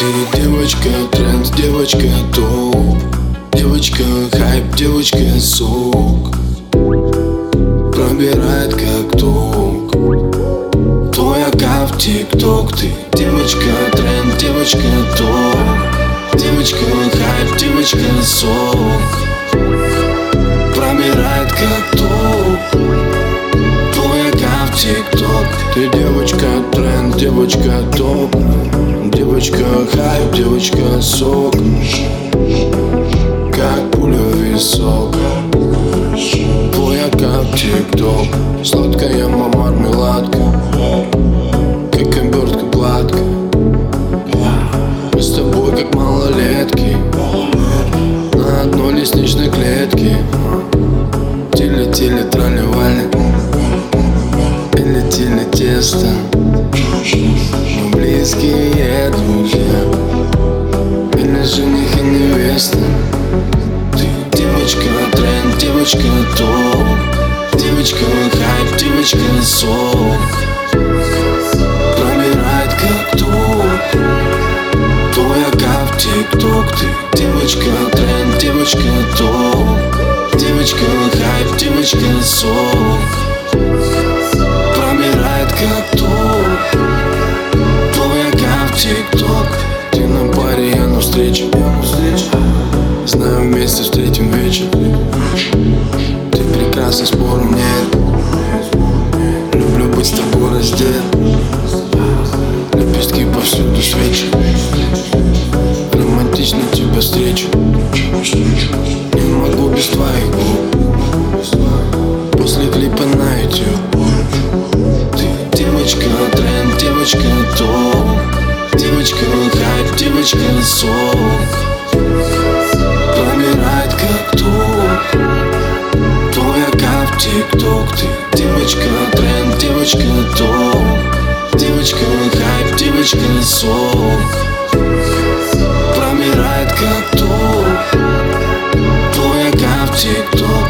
Девочка тренд, девочка топ. Девочка хайп, девочка сок. Пробирает как ток. Твой аккаунт тик-ток Ты девочка тренд, девочка топ. Девочка хайп, девочка сок. Пробирает как ток. Твой аккаунт тик-ток Ты девочка тренд, девочка топ Девочка хайп, девочка сок. Как пуля в висок. Твой аккаунт тик-ток. Сладкая мармеладка. Как обертка гладкая. Мы с тобой как малолетки. На одной лестничной клетке. Тили-тили тролливали. Или-тили тесто. Мы близкие друзья. Или жених и невеста Ты девочка тренд, девочка топ. Девочка хайп, девочка сок. Пробирает как ток Твой аккаунт тик-ток. Ты девочка тренд, девочка топ. Девочка хайп, девочка сок. Пробирает как ток вечер. Ты прекрасный, спору нет Люблю быть с тобой раздет Лепестки повсюду свечи. Романтично тебя встречу. Не могу без твоих губ. После клипа на YouTube Ты девочка тренд, девочка топ. Девочка хайп, девочка сок тик-ток Ты девочка тренд, девочка топ Девочка хайп, девочка сок. Пробирает как ток Твой аккаунт тик-ток